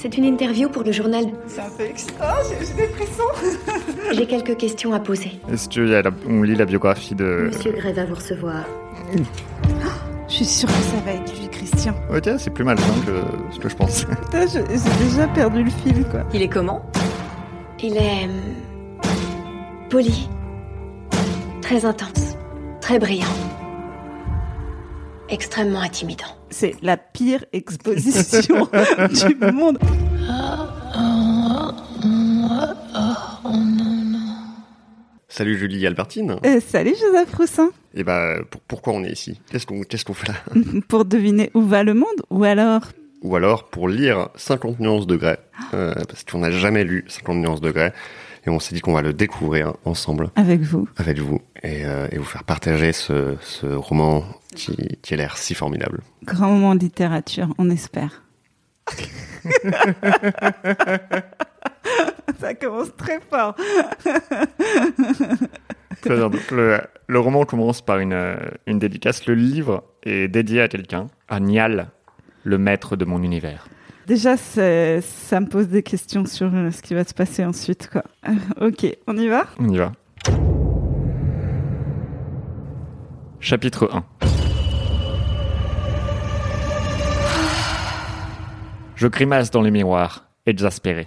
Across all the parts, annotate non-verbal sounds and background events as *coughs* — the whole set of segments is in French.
C'est une interview pour le journal. C'est un peu extra, j'ai j'ai des frissons. *laughs* J'ai quelques questions à poser. Est-ce qu'on lit la biographie de... Monsieur Gray va vous recevoir. *gasps* Je suis sûre que ça va être lui, Christian. Ok, c'est plus malsain que ce que je. *laughs* Putain, je- j'ai déjà perdu le fil, quoi. Il est comment? Il est. hum, poli. Très intense. Très brillant. Extrêmement intimidant. C'est la pire exposition *laughs* du monde. Salut Julie Albertine. Euh, salut Joseph Roussin. Et bah pour- pourquoi on est ici? Qu'est-ce qu'on fait là? *laughs* Pour deviner où va le monde, ou alors? Ou alors pour lire 50 nuances de grès, euh, parce qu'on n'a jamais lu 50 nuances de et on s'est dit qu'on va le découvrir ensemble avec vous. avec vous et, euh, et vous faire partager ce, ce roman qui, qui a l'air si formidable. Grand moment de littérature, on espère. *laughs* Ça commence très fort. Très bien. Donc, le, le roman commence par une, euh, une dédicace. Le livre est dédié à quelqu'un, à Nial, le maître de mon univers. Déjà, ça me pose des questions sur euh, ce qui va se passer ensuite. Quoi. *laughs* Ok, on y va? On y va. Chapitre 1 Je grimace dans le miroir, exaspéré.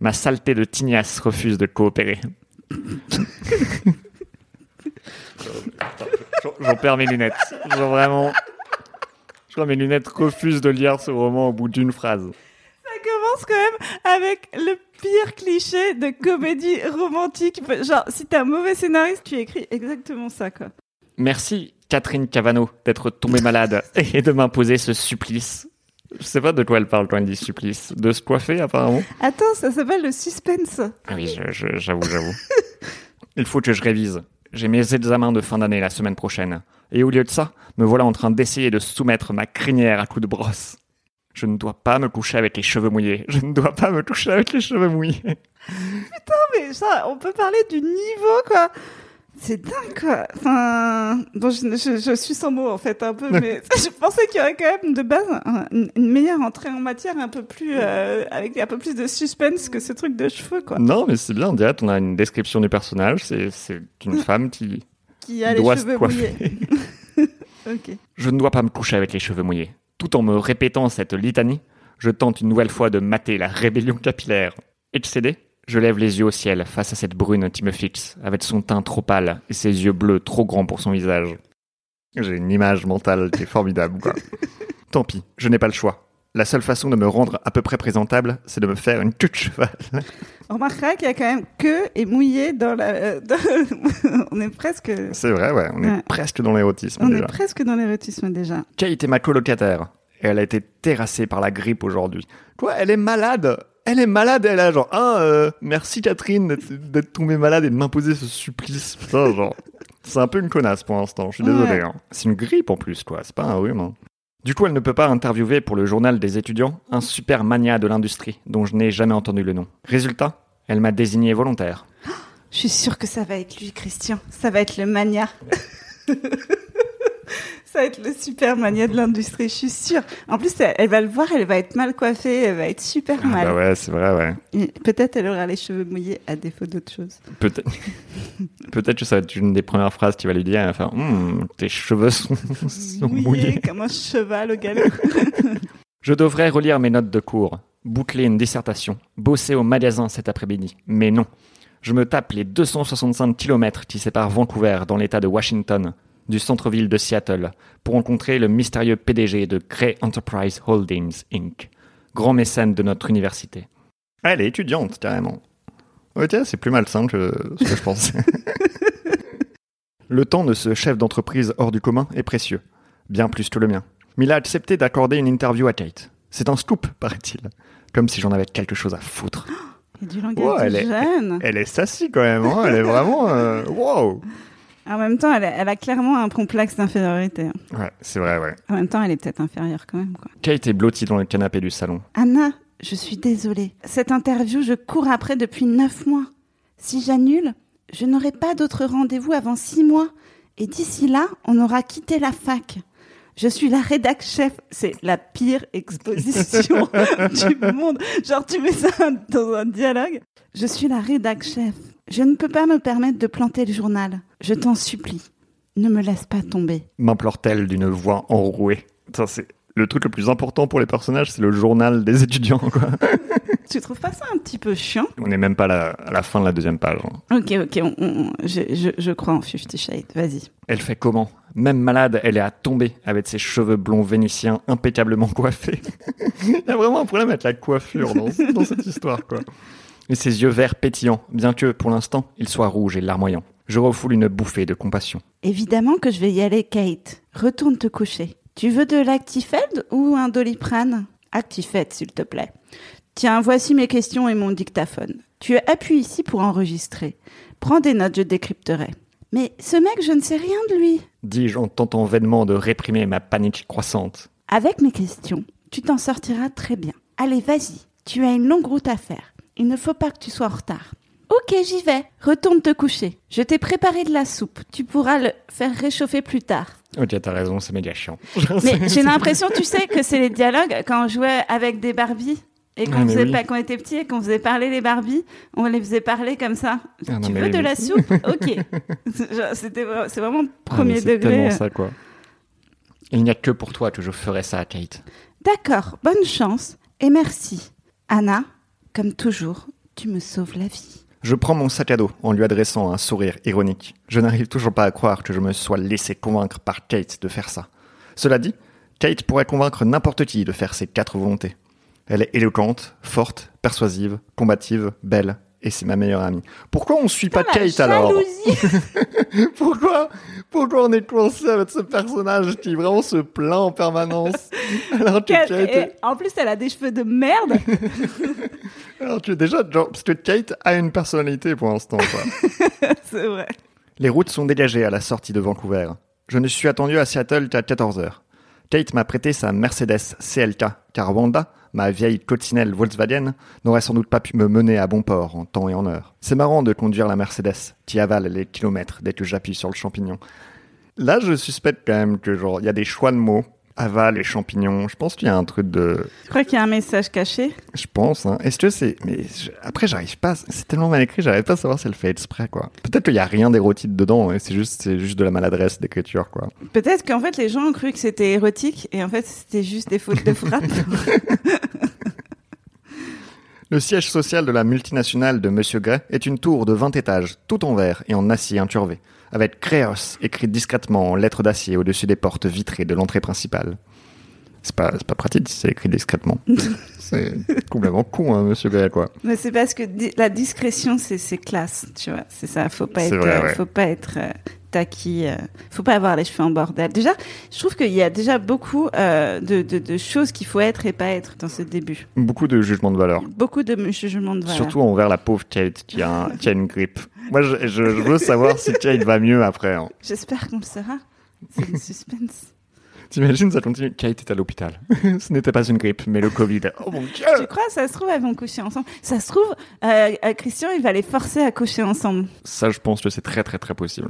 Ma saleté de tignasse refuse de coopérer. J'en- perds mes lunettes. Genre vraiment. Je crois mes lunettes refusent de lire ce roman au bout d'une phrase. Ça commence quand même avec le pire cliché de comédie romantique. Genre, si t'es un mauvais scénariste, tu écris exactement ça, quoi. Merci, Catherine Cavano, d'être tombée malade et de m'imposer ce supplice. Je sais pas de quoi elle parle quand elle dit supplice. De se coiffer, apparemment. Attends, ça s'appelle le suspense. Ah oui, j'avoue, j'avoue. *laughs* Il faut que je révise. J'ai mes examens de fin d'année la semaine prochaine. Et au lieu de ça, me voilà en train d'essayer de soumettre ma crinière à coups de brosse. Je ne dois pas me coucher avec les cheveux mouillés. Je ne dois pas me coucher avec les cheveux mouillés. mais ça, on peut parler du niveau, quoi. C'est dingue, quoi. Enfin, bon, je, je- je suis sans mots, en fait, un peu, mais *laughs* je pensais qu'il y aurait quand même de base un- une, meilleure entrée en matière, un peu plus, euh, avec un peu plus de suspense que ce truc de cheveux, quoi. Non, mais c'est bien, Diat, on a une description du personnage. C'est une *laughs* femme qui Qui a les doit se cheveux coiffer. mouillés. *laughs* ok. Je ne dois pas me coucher avec les cheveux mouillés. Tout en me répétant cette litanie, je tente une nouvelle fois de mater la rébellion capillaire. Excédé, je lève les yeux au ciel face à cette brune qui me fixe, avec son teint trop pâle et ses yeux bleus trop grands pour son visage. J'ai une image mentale qui est formidable, quoi. *laughs* Tant pis, je n'ai pas le choix. La seule façon de me rendre à peu près présentable, c'est de me faire une queue de cheval. On remarquera qu'il y a quand même que et mouillé dans la. euh, dans- *laughs* on est presque. C'est vrai, ouais, on est Ouais. presque dans l'érotisme On déjà. est presque dans l'érotisme déjà. Kate est ma colocataire. Et elle a été terrassée par la grippe aujourd'hui. Quoi, elle est malade? Elle est malade, elle a genre, ah, euh, merci Catherine d'être- tombée malade et de m'imposer ce supplice. Putain, genre, c'est un peu une connasse pour l'instant, je suis désolé. Ouais. hein. C'est une grippe en plus, quoi, c'est pas un rhume. hein. Du coup, elle ne peut pas interviewer pour le journal des étudiants un super mania de l'industrie dont je n'ai jamais entendu le nom. Résultat, elle m'a désigné volontaire. *gasps* Je suis sûre que ça va être lui, Christian. Ça va être le mania. *laughs* ça va être le super mania de l'industrie, je suis sûre. En plus, elle, elle va le voir, elle va être mal coiffée, elle va être super Ah mal. bah ouais, c'est vrai, ouais. Peut-être elle aura les cheveux mouillés à défaut d'autre chose. Peut-être *laughs* peut-être que ça va être une des premières phrases qu'il va lui dire. Elle va faire Hum, Tes cheveux sont, *laughs* sont mouillés. comme un cheval au galop. *laughs* Je devrais relire mes notes de cours, boucler une dissertation, bosser au magasin cet après-midi. Mais non. Je me tape les 265 km qui séparent Vancouver, dans l'état de Washington, du centre-ville de Seattle, pour rencontrer le mystérieux PDG de Grey Enterprise Holdings, Inc., grand mécène de notre université. Ah, elle est étudiante, carrément. Ok, c'est plus malsain que ce que je pensais. *laughs* le temps de ce chef d'entreprise hors du commun est précieux, bien plus que le mien. Mais il a accepté d'accorder une interview à Kate. C'est un scoop, paraît-il. Comme si j'en avais quelque chose à foutre. *gasps* Il y a du langage Ouais, elle est- jeune. Elle est sassy quand même, hein. elle est vraiment... euh, *laughs* Wow En même temps, elle a, elle a clairement un complexe d'infériorité. Ouais, c'est vrai, ouais. En même temps, elle est peut-être inférieure quand même. Quoi. Kate est blottie dans le canapé du salon? Anna, je suis désolée. Cette interview, je cours après depuis neuf mois. Si j'annule, je n'aurai pas d'autre rendez-vous avant six mois. Et d'ici là, on aura quitté la fac. Je suis la rédac chef. C'est la pire exposition *laughs* du monde. Genre, tu mets ça dans un dialogue. Je suis la rédac chef. Je ne peux pas me permettre de planter le journal. Je t'en supplie. Ne me laisse pas tomber. M'implore-t-elle d'une voix enrouée? Ça, c'est le truc le plus important pour les personnages, c'est le journal des étudiants, quoi. *laughs* Tu trouves pas ça un petit peu chiant? On n'est même pas à la, à la fin de la deuxième page. hein. Ok, ok, on- on- je, je- je crois en Fifty Shades. Vas-y. Elle fait comment? Même malade, elle est à tomber avec ses cheveux blonds vénitiens impeccablement coiffés. *laughs* Il y a vraiment un problème avec la coiffure dans, dans cette histoire, quoi. Et ses yeux verts pétillants, bien que, pour l'instant, ils soient rouges et larmoyants. Je refoule une bouffée de compassion. Évidemment que je vais y aller, Kate. Retourne te coucher. Tu veux de l'Actifed ou un Doliprane? Actifed, s'il te plaît. Tiens, voici mes questions et mon dictaphone. Tu appuies ici pour enregistrer. Prends des notes, je décrypterai. Mais ce mec, je ne sais rien de lui. Dis-je en tentant vainement de réprimer ma panique croissante. Avec mes questions, tu t'en sortiras très bien. Allez, vas-y. Tu as une longue route à faire. Il ne faut pas que tu sois en retard. Ok, j'y vais. Retourne te coucher. Je t'ai préparé de la soupe. Tu pourras le faire réchauffer plus tard. Ok, t'as raison, c'est méga chiant. *laughs* Mais *laughs* j'ai l'impression, tu sais, que c'est les dialogues quand on jouait avec des Barbies et qu'on Ah, faisait oui. pas, était petits et qu'on faisait parler les Barbies, on les faisait parler comme ça. Ah, non, tu veux de la soupe? *laughs* Ok. C'était, c'est vraiment Ah, premier mais c'est degré. tellement ça, quoi. Il n'y a que pour toi que je ferai ça, Kate. D'accord, bonne chance et merci. Anna, comme toujours, tu me sauves la vie. Je prends mon sac à dos en lui adressant un sourire ironique. Je n'arrive toujours pas à croire que je me sois laissé convaincre par Kate de faire ça. Cela dit, Kate pourrait convaincre n'importe qui de faire ses quatre volontés. Elle est éloquente, forte, persuasive, combative, belle, et c'est ma meilleure amie. Pourquoi on suit pas Kate alors. *laughs* Pourquoi Pourquoi on est coincé avec ce personnage qui vraiment se plaint en permanence *laughs* alors que Kate- en plus, elle a des cheveux de merde. *laughs* alors que déjà, genre, parce que Kate a une personnalité pour l'instant, c'est vrai. Les routes sont dégagées à la sortie de Vancouver. Je ne suis attendu à Seattle qu'à 14h. Kate m'a prêté sa Mercedes CLK, car Wanda, ma vieille coccinelle Volkswagen, n'aurait sans doute pas pu me mener à bon port en temps et en heure. C'est marrant de conduire la Mercedes, qui avale les kilomètres dès que j'appuie sur le champignon. Là, je suspecte quand même que, genre, il y a des choix de mots. Avale et champignons. Je pense qu'il y a un truc de, Je crois qu'il y a un message caché. je pense, hein. Est-ce que c'est. Mais je- après, j'arrive pas. C'est tellement mal écrit, j'arrive pas à savoir si elle fait exprès, quoi. Peut-être qu'il y a rien d'érotique dedans, et c'est juste, c'est juste de la maladresse d'écriture, quoi. Peut-être qu'en fait, les gens ont cru que c'était érotique et en fait, c'était juste des fautes de *laughs* frappe. *laughs* Le siège social de la multinationale de Monsieur Gray est une tour de 20 étages, tout en verre et en acier incurvé, avec Créos écrit discrètement en lettres d'acier au-dessus des portes vitrées de l'entrée principale. C'est pas, pas pratique si c'est écrit discrètement. *laughs* c'est complètement con, hein, Monsieur Gray, quoi. Mais c'est parce que di- la discrétion, c'est classe, tu vois. C'est ça. Faut pas être, vrai, euh, ouais. faut pas être euh, taquis. euh, faut pas avoir les cheveux en bordel. Déjà, je trouve qu'il y a déjà beaucoup euh, de, de, de choses qu'il faut être et pas être dans ce début. Beaucoup de jugements de valeur. Beaucoup de jugements de valeur. Surtout envers la pauvre Kate qui a, qui a une grippe. Moi, je, je- je veux savoir si Kate va mieux après. hein. J'espère qu'on le saura. C'est le suspense. T'imagines, ça continue. Kate est à l'hôpital. *laughs* Ce n'était pas une grippe, mais le Covid. Oh mon Tu dieu crois, ça se trouve, elles vont coucher ensemble. Ça se trouve, euh, euh, Christian, il va les forcer à coucher ensemble. Ça, je pense que c'est très très très possible.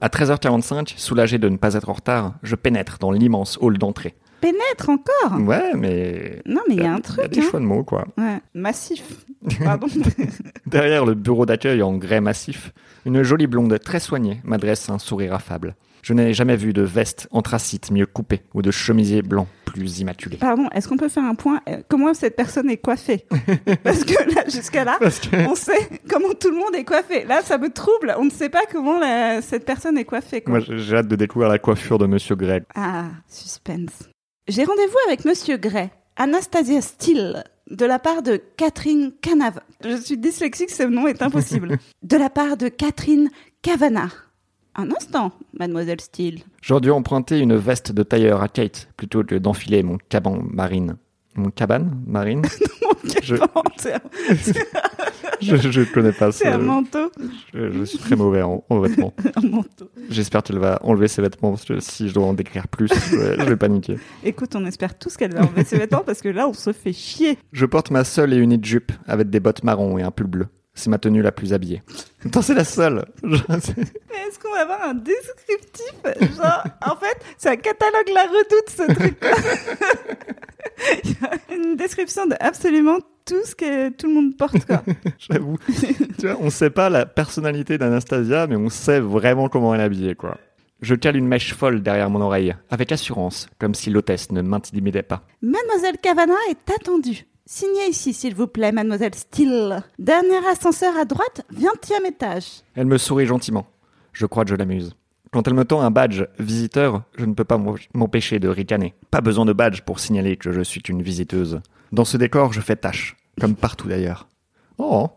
À 13h45, soulagé de ne pas être en retard, je pénètre dans l'immense hall d'entrée. Pénètre encore Ouais, mais. Non, mais il y a un Il y a truc. des hein. choix de mots, quoi. Ouais, massif. *laughs* Pardon. *laughs* Derrière le bureau d'accueil en grès massif, une jolie blonde très soignée m'adresse un sourire affable. Je n'ai jamais vu de veste anthracite mieux coupée ou de chemisier blanc plus immaculé. Pardon, est-ce qu'on peut faire un point? Euh, Comment cette personne est coiffée? *laughs* Parce que là, jusqu'à là, que on sait comment tout le monde est coiffé. Là, ça me trouble. On ne sait pas comment la- cette personne est coiffée. quoi. moi, j'ai hâte de découvrir la coiffure de Monsieur Gray. Ah, suspense. J'ai rendez-vous avec Monsieur Gray, Anastasia Steele, de la part de Catherine Canav. Je suis dyslexique, ce nom est impossible. *laughs* de la part de Catherine Cavana. Un instant, mademoiselle Steele. J'aurais dû emprunter une veste de tailleur à Kate plutôt que d'enfiler mon caban marine. Mon cabane marine? *laughs* Je- C'est *laughs* je, je connais pas c'est ça. un manteau. Je, je suis très mauvais en, en vêtements. *laughs* Un manteau. J'espère qu'elle va enlever ses vêtements parce que si je dois en décrire plus, je vais, paniquer. Écoute, on espère tous qu'elle va enlever ses vêtements parce que là, on se fait chier. Je porte ma seule et unique jupe avec des bottes marron et un pull bleu. C'est ma tenue la plus habillée. Attends, c'est la seule. C'est- Mais est-ce qu'on va avoir un descriptif Genre, en fait, c'est un catalogue La Redoute, ce truc. *laughs* quoi. *laughs* Il y a une description de absolument tout ce que tout le monde porte, quoi. *laughs* J'avoue. tu vois, on sait pas la personnalité d'Anastasia, mais on sait vraiment comment elle est habillée, quoi. Je cale une mèche folle derrière mon oreille, avec assurance, comme si l'hôtesse ne m'intimidait pas. Mademoiselle Cavana est attendue. Signez ici, s'il vous plaît, Mademoiselle Steele. Dernier ascenseur à droite, 20e étage. Elle me sourit gentiment. Je crois que je l'amuse. Quand elle me tend un badge visiteur, je ne peux pas m'empêcher de ricaner. Pas besoin de badge pour signaler que je suis une visiteuse. Dans ce décor, je fais tâche, comme partout d'ailleurs. Oh,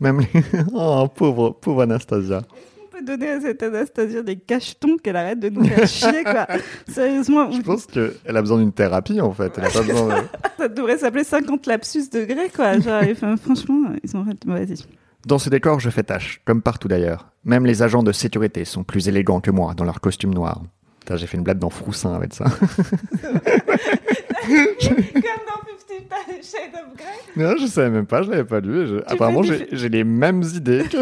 même les... *laughs* Oh, pauvre, pauvre Anastasia. On peut donner à cette Anastasia des cachetons qu'elle arrête de nous faire chier, quoi? *laughs* Sérieusement, Je pense qu'elle a besoin d'une thérapie, en fait. Elle a pas besoin de... *laughs* ça devrait s'appeler 50 lapsus degrés, quoi. Genre, enfin, franchement, ils ont... Vas-y. Dans ce décor, je fais tâche, comme partout d'ailleurs. Même les agents de sécurité sont plus élégants que moi dans leur costume noir. Putain, j'ai fait une blague dans Froussin avec ça. *laughs* Comme dans Fifty Shades of Grey. non, je savais même pas, je l'avais pas lu. je- Apparemment, j'ai les mêmes idées que...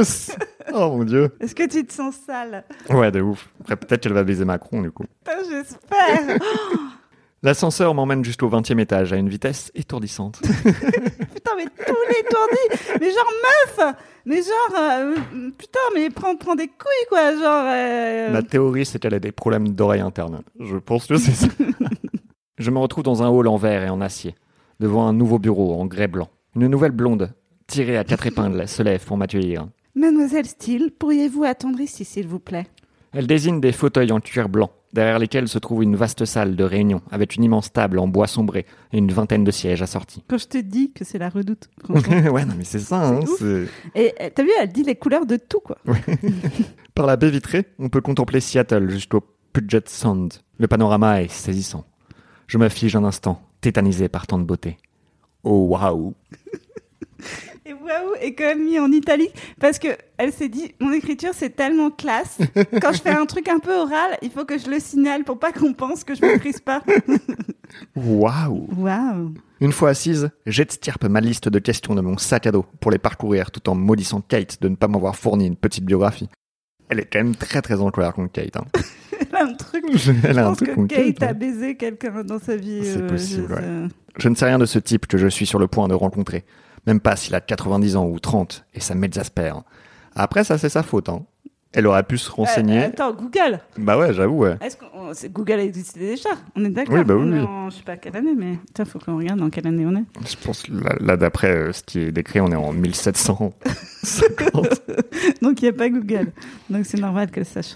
Oh mon dieu. Est-ce que tu te sens sale? Ouais, de ouf. Après, peut-être qu'elle va baiser Macron, du coup. Putain, j'espère. *laughs* L'ascenseur m'emmène jusqu'au 20 e étage à une vitesse étourdissante. *laughs* Putain, mais tous les tourdis. Mais genre, meuf Mais genre, euh, putain, mais prends, prends des couilles, quoi. Genre. euh, Ma théorie, c'est qu'elle a des problèmes d'oreille interne. Je pense que c'est ça. *laughs* Je me retrouve dans un hall en verre et en acier, devant un nouveau bureau en grès blanc. Une nouvelle blonde, tirée à quatre épingles, se lève pour m'accueillir. Mademoiselle Steele, pourriez-vous attendre ici, s'il vous plaît? Elle désigne des fauteuils en cuir blanc, derrière lesquels se trouve une vaste salle de réunion, avec une immense table en bois sombré et une vingtaine de sièges assortis. Quand je te dis que c'est la redoute, *laughs* ouais, non, mais c'est ça, hein, Et euh, t'as vu, elle dit les couleurs de tout, quoi. *laughs* Par la baie vitrée, on peut contempler Seattle jusqu'au Puget Sound. Le panorama est saisissant. Je me fige un instant, tétanisé par tant de beauté. Oh waouh *laughs* Et waouh, est quand même mis en italique parce que elle s'est dit mon écriture c'est tellement classe. *laughs* Quand je fais un truc un peu oral, il faut que je le signale pour pas qu'on pense que je maîtrise pas. *laughs* Waouh Waouh. Une fois assise, j'extirpe ma liste de questions de mon sac à dos pour les parcourir tout en maudissant Kate de ne pas m'avoir fourni une petite biographie. Elle est quand même très très en colère contre Kate. Hein. *laughs* Elle a un truc. Elle Je a un pense truc que Kate Kate. a ouais. baisé quelqu'un dans sa vie. C'est euh, possible, je ouais. sais. Je ne sais rien de ce type que je suis sur le point de rencontrer. Même pas s'il a 90 ans ou 30 et ça m'exaspère. Après, ça c'est sa faute. Hein. Elle aurait pu se renseigner. Euh, attends, Google. Bah ouais, j'avoue, ouais. Est-ce que on- c'est- Google existait déjà On est d'accord Oui, bah oui, oui. en- je sais pas quelle année, mais il faut qu'on regarde dans quelle année on est. Je pense là, là, d'après euh, ce qui est décrit, on est en 1750. *laughs* Donc il n'y a pas Google. Donc c'est normal qu'elle sache.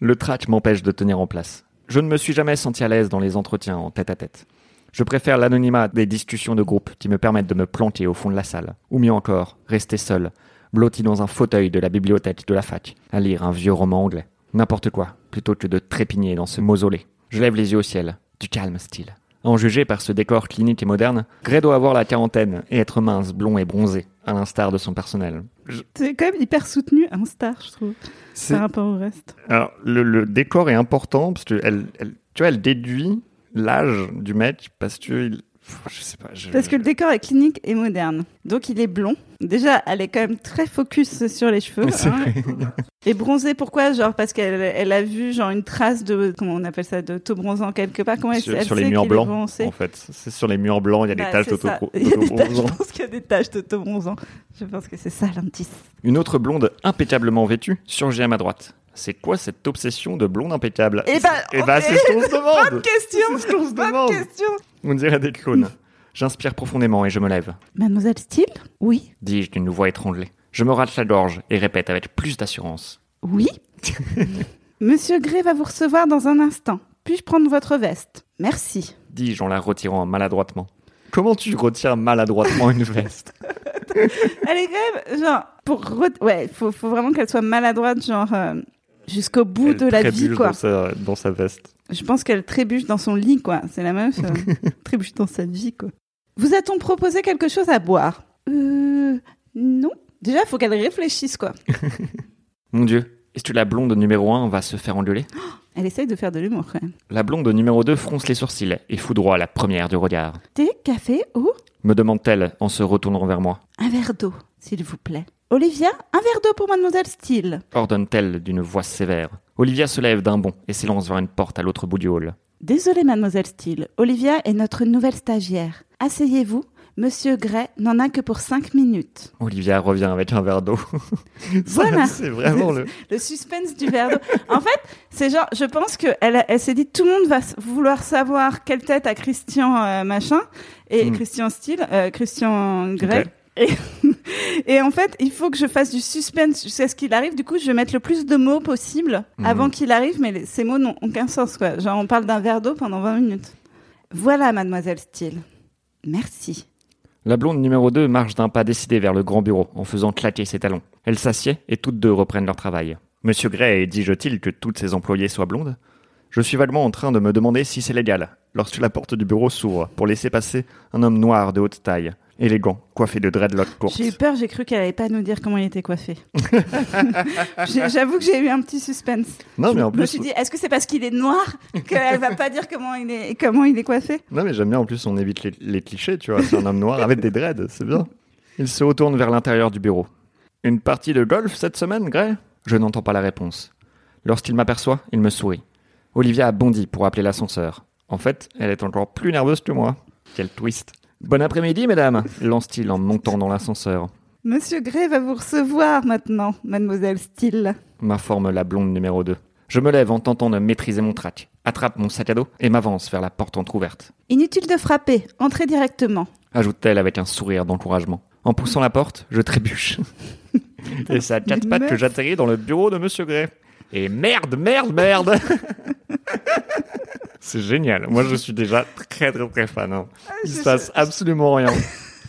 Le trac m'empêche de tenir en place. Je ne me suis jamais senti à l'aise dans les entretiens en tête à tête. Je préfère l'anonymat des discussions de groupe qui me permettent de me planter au fond de la salle. Ou mieux encore, rester seul, blotti dans un fauteuil de la bibliothèque de la fac, à lire un vieux roman anglais. N'importe quoi, plutôt que de trépigner dans ce mausolée. Je lève les yeux au ciel. Du calme, style. À En juger par ce décor clinique et moderne, Gray doit avoir la quarantaine et être mince, blond et bronzé, à l'instar de son personnel. Je- C'est quand même hyper soutenu, un star, je trouve, C'est par rapport au reste. alors, le, le décor est important parce que elle, elle- tu vois, elle déduit l'âge du mec parce que il- je sais pas. je- Parce que le décor est clinique et moderne. Donc il est blond. Déjà, elle est quand même très focus sur les cheveux. Hein. Et bronzé, pourquoi? Genre parce qu'elle elle a vu genre une trace de comment on appelle ça de taux bronzant quelque part. Comment elle, sur, elle sur les murs blancs, en fait. C'est sur les murs blancs, il y a Bah, des taches *laughs* Il y a des taches, Je d'auto-bronzant. pense qu'il y a des taches de taux bronzant. Je pense que c'est ça l'indice. Une autre blonde impeccablement vêtue surgit à ma droite. C'est quoi cette obsession de blonde impeccable Eh ben, Eh ben, c'est ce qu'on se *laughs* demande Bonne question. C'est ce qu'on se Bonne demande question. On dirait des clones. J'inspire profondément et je me lève. Mademoiselle Steele Oui. Dis-je d'une voix étranglée. Je me rate la gorge et répète avec plus d'assurance. Oui. *laughs* Monsieur Gray va vous recevoir dans un instant. Puis-je prendre votre veste? Merci. dis-je en la retirant maladroitement. Comment tu retires maladroitement une veste? *laughs* Elle est quand même, genre, pour. re- Ouais, faut, faut vraiment qu'elle soit maladroite, genre, euh, jusqu'au bout Elle de la vie, quoi. Dans sa, dans sa veste. Je pense qu'elle trébuche dans son lit, quoi. C'est la meuf, *laughs* euh, trébuche dans sa vie, quoi. Vous a-t-on proposé quelque chose à boire? Euh. Non. Déjà, il faut qu'elle réfléchisse, quoi. *laughs* Mon Dieu, est-ce que la blonde numéro 1 va se faire engueuler? Elle essaye de faire de l'humour, quand même. La blonde numéro 2 fronce les sourcils et foudroie la première du regard. Thé, café, eau? Me demande-t-elle en se retournant vers moi. Un verre d'eau, s'il vous plaît. Olivia, un verre d'eau pour mademoiselle Steele. ordonne-t-elle d'une voix sévère. Olivia se lève d'un bond et s'élance vers une porte à l'autre bout du hall. Désolée, mademoiselle Steele. Olivia est notre nouvelle stagiaire. Asseyez-vous. Monsieur Gray n'en a que pour cinq minutes. Olivia revient avec un verre d'eau. *laughs* Voilà. C'est vraiment le. *laughs* Le suspense du verre d'eau. En fait, c'est genre, je pense qu'elle elle, elle s'est dit, tout le monde va vouloir savoir quelle tête a Christian euh, machin et Hmm. Christian Steele, euh, Christian Grey. Ok. Et, *laughs* et en fait, il faut que je fasse du suspense jusqu'à ce qu'il arrive. Du coup, je vais mettre le plus de mots possible Mhm. avant qu'il arrive, mais les- ces mots n'ont aucun sens, quoi. Genre, on parle d'un verre d'eau pendant 20 minutes. Voilà, mademoiselle Steele. Merci. La blonde numéro 2 marche d'un pas décidé vers le grand bureau en faisant claquer ses talons. Elle s'assied et toutes deux reprennent leur travail. Monsieur Gray exige-t-il que toutes ses employées soient blondes? Je suis vaguement en train de me demander si c'est légal, lorsque la porte du bureau s'ouvre pour laisser passer un homme noir de haute taille, élégant, coiffé de dreadlocks courtes. J'ai eu peur, j'ai cru qu'elle allait pas nous dire comment il était coiffé. *laughs* J'avoue que j'ai eu un petit suspense. Non mais en Je me plus, suis dit, est-ce que c'est parce qu'il est noir *laughs* qu'elle va pas dire comment il est, comment il est coiffé? Non mais j'aime bien en plus on évite les, les clichés, tu vois, c'est un homme noir avec des dreads, c'est bien. Il se retourne vers l'intérieur du bureau. Une partie de golf cette semaine, Gray? Je n'entends pas la réponse. Lorsqu'il m'aperçoit, il me sourit. Olivia a bondi pour appeler l'ascenseur. En fait, elle est encore plus nerveuse que moi. Quel twist. Bon après-midi, mesdames, lance-t-il en montant dans l'ascenseur. Monsieur Gray va vous recevoir maintenant, mademoiselle Steele. M'informe la blonde numéro 2. Je me lève en tentant de maîtriser mon trac, attrape mon sac à dos et m'avance vers la porte entr'ouverte. Inutile de frapper, entrez directement. ajoute-t-elle avec un sourire d'encouragement. En poussant la porte, je trébuche. *laughs* et c'est à quatre pattes que j'atterris dans le bureau de Monsieur Gray. Et merde, merde, merde *laughs* C'est génial. Moi, je suis déjà très, très, très fan. hein. Il je- se passe absolument rien.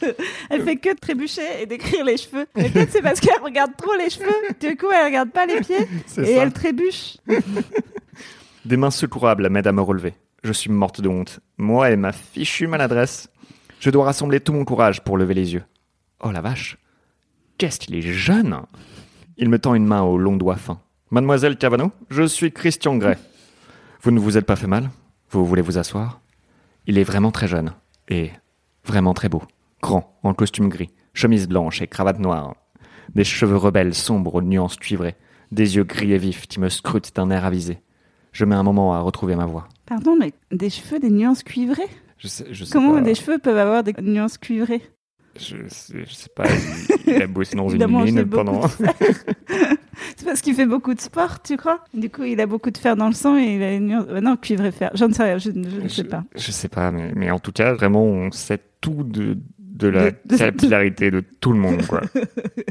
*laughs* Elle fait que de trébucher et d'écrire les cheveux. Peut-être c'est parce qu'elle regarde trop les cheveux. Du coup, elle regarde pas les pieds et ça. elle trébuche. *laughs* Des mains secourables m'aident à me relever. Je suis morte de honte. Moi et ma fichue maladresse. Je dois rassembler tout mon courage pour lever les yeux. Oh la vache Qu'est-ce qu'il est jeune Il me tend une main aux longs doigts fins. Mademoiselle Cavano, je suis Christian Gray. Vous ne vous êtes pas fait mal? Vous voulez vous asseoir? Il est vraiment très jeune. Et vraiment très beau. Grand, en costume gris, chemise blanche et cravate noire. Des cheveux rebelles sombres aux nuances cuivrées. Des yeux gris et vifs qui me scrutent d'un air avisé. Je mets un moment à retrouver ma voix. Pardon, mais des cheveux, des nuances cuivrées? Je sais, je sais Comment pas. des cheveux peuvent avoir des nuances cuivrées? Je sais, je sais pas. Il, a bossé dans une mine pendant. *laughs* C'est parce qu'il fait beaucoup de sport, tu crois? Du coup, il a beaucoup de fer dans le sang et il a une nuance... euh, Non, cuivre et fer. Je ne sais rien, je, je ne sais pas. Je sais pas, mais, mais en tout cas, vraiment, on sait tout de, de la De- de- capillarité de tout le monde, quoi.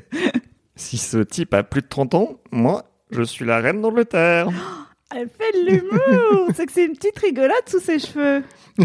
*laughs* si ce type a plus de 30 ans, moi, je suis la reine d'Angleterre. *gasps* Elle fait de l'humour C'est que c'est une petite rigolade sous ses cheveux. *laughs*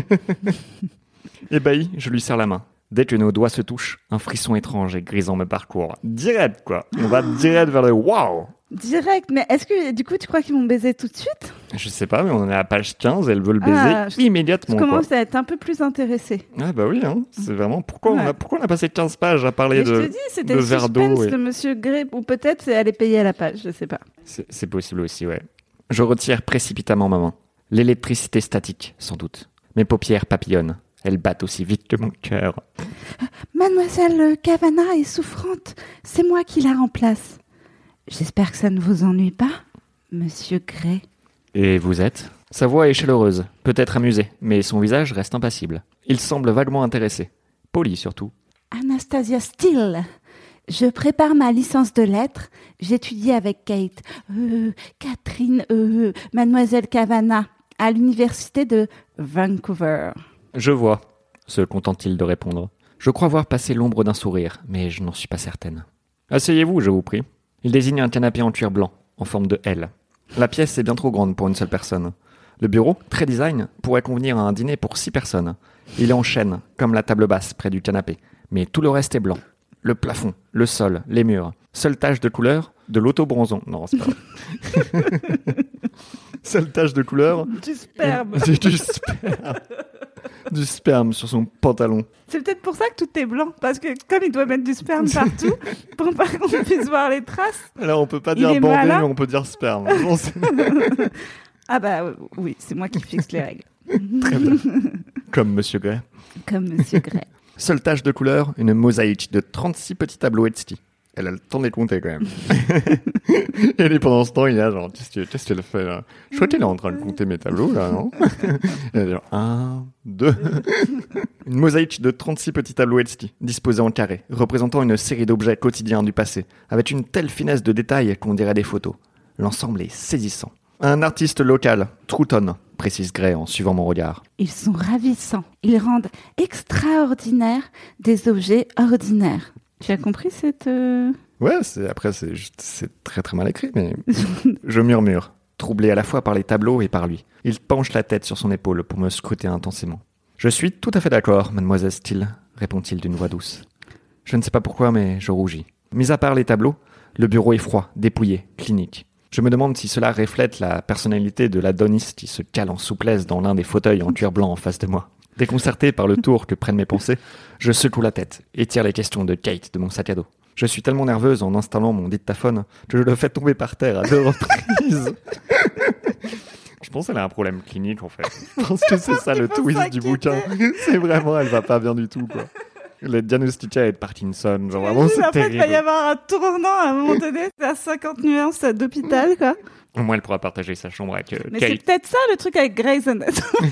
Ébahi, je lui serre la main. Dès que nos doigts se touchent, un frisson étrange et grisant me parcourt. Direct, quoi. On va direct vers le waouh. Direct, mais est-ce que du coup tu crois qu'ils vont baiser tout de suite? Je sais pas, mais on est à page 15, elle veut le baiser Ah, je- immédiatement, Je quoi. commence à être un peu plus intéressée. Ah bah oui, hein. c'est vraiment pourquoi, on a, pourquoi on a passé 15 pages à parler Mais je de... te dis, c'était de le verre d'eau suspense et- de Monsieur Gray, ou peut-être elle est payée à la page, je sais pas. C'est c'est possible aussi, ouais. Je retire précipitamment ma main. L'électricité statique, sans doute. Mes paupières papillonnent. Elles battent aussi vite que mon cœur. Mademoiselle Cavana est souffrante, c'est moi qui la remplace. J'espère que ça ne vous ennuie pas, Monsieur Gray. Et vous êtes? Sa voix est chaleureuse, peut-être amusée, mais son visage reste impassible. Il semble vaguement intéressé. Poli surtout. Anastasia Steele. Je prépare ma licence de lettres. J'étudie avec Kate, euh, Catherine, euh, Mademoiselle Cavana, à l'université de Vancouver. Je vois, se contente-t-il de répondre. Je crois voir passer l'ombre d'un sourire, mais je n'en suis pas certaine. Asseyez-vous, je vous prie. Il désigne un canapé en cuir blanc, en forme de L. La pièce est bien trop grande pour une seule personne. Le bureau, très design, pourrait convenir à un dîner pour six personnes. Il est en chêne, comme la table basse près du canapé, mais tout le reste est blanc. Le plafond, le sol, les murs. Seule tache de couleur, de l'auto-bronzon. Non, c'est pas vrai. *laughs* Seule tache de couleur, Du sperme. du, *laughs* du sperme. Du sperme sur son pantalon. C'est peut-être pour ça que tout est blanc, parce que comme il doit mettre du sperme *laughs* partout, pour pas qu'on puisse voir les traces. Alors on peut pas dire bandé, mais on peut dire sperme. *laughs* Bon, Ah bah oui, c'est moi qui fixe les règles. Comme Monsieur Gray. Comme Monsieur Gray. Seule tache de couleur, une mosaïque de 36 petits tableaux Etsy. Elle a le temps de les compter quand même. *laughs* et lui, pendant ce temps, il là, genre, qu'est-ce que qu'elle fait là? Je crois qu'elle est en train de compter mes tableaux là, non? *laughs* Est genre, un, deux. une mosaïque de 36 petits tableaux Etsy, disposés en carré, représentant une série d'objets quotidiens du passé, avec une telle finesse de détail qu'on dirait des photos. L'ensemble est saisissant. Un artiste local, Trouton, précise Gray en suivant mon regard. Ils sont ravissants. Ils rendent extraordinaires des objets ordinaires. Tu as compris cette... euh, Ouais, c'est, après, c'est très très mal écrit, mais *laughs* je murmure, troublé à la fois par les tableaux et par lui. Il penche la tête sur son épaule pour me scruter intensément. Je suis tout à fait d'accord, mademoiselle Steele, répond-il d'une voix douce. Je ne sais pas pourquoi, mais je rougis. Mis à part les tableaux, le bureau est froid, dépouillé, clinique. Je me demande si cela reflète la personnalité de l'Adonis qui se cale en souplesse dans l'un des fauteuils en cuir blanc en face de moi. Déconcerté par le tour que prennent mes pensées, je secoue la tête et tire les questions de Kate de mon sac à dos. Je suis tellement nerveuse en installant mon dictaphone que je le fais tomber par terre à deux reprises. *laughs* Je pense qu'elle a un problème clinique en fait. Je pense que c'est ça le twist du bouquin. C'est vraiment, elle va pas bien du tout quoi. Elle est diagnostiquée avec Parkinson, genre vraiment c'est en fait, il va y terrible. avoir un tournant à un moment donné, c'est à 50 nuances d'hôpital, quoi. Au moins elle pourra partager sa chambre avec euh, Mais c'est peut-être ça le truc avec Grey's Anatomy. *laughs*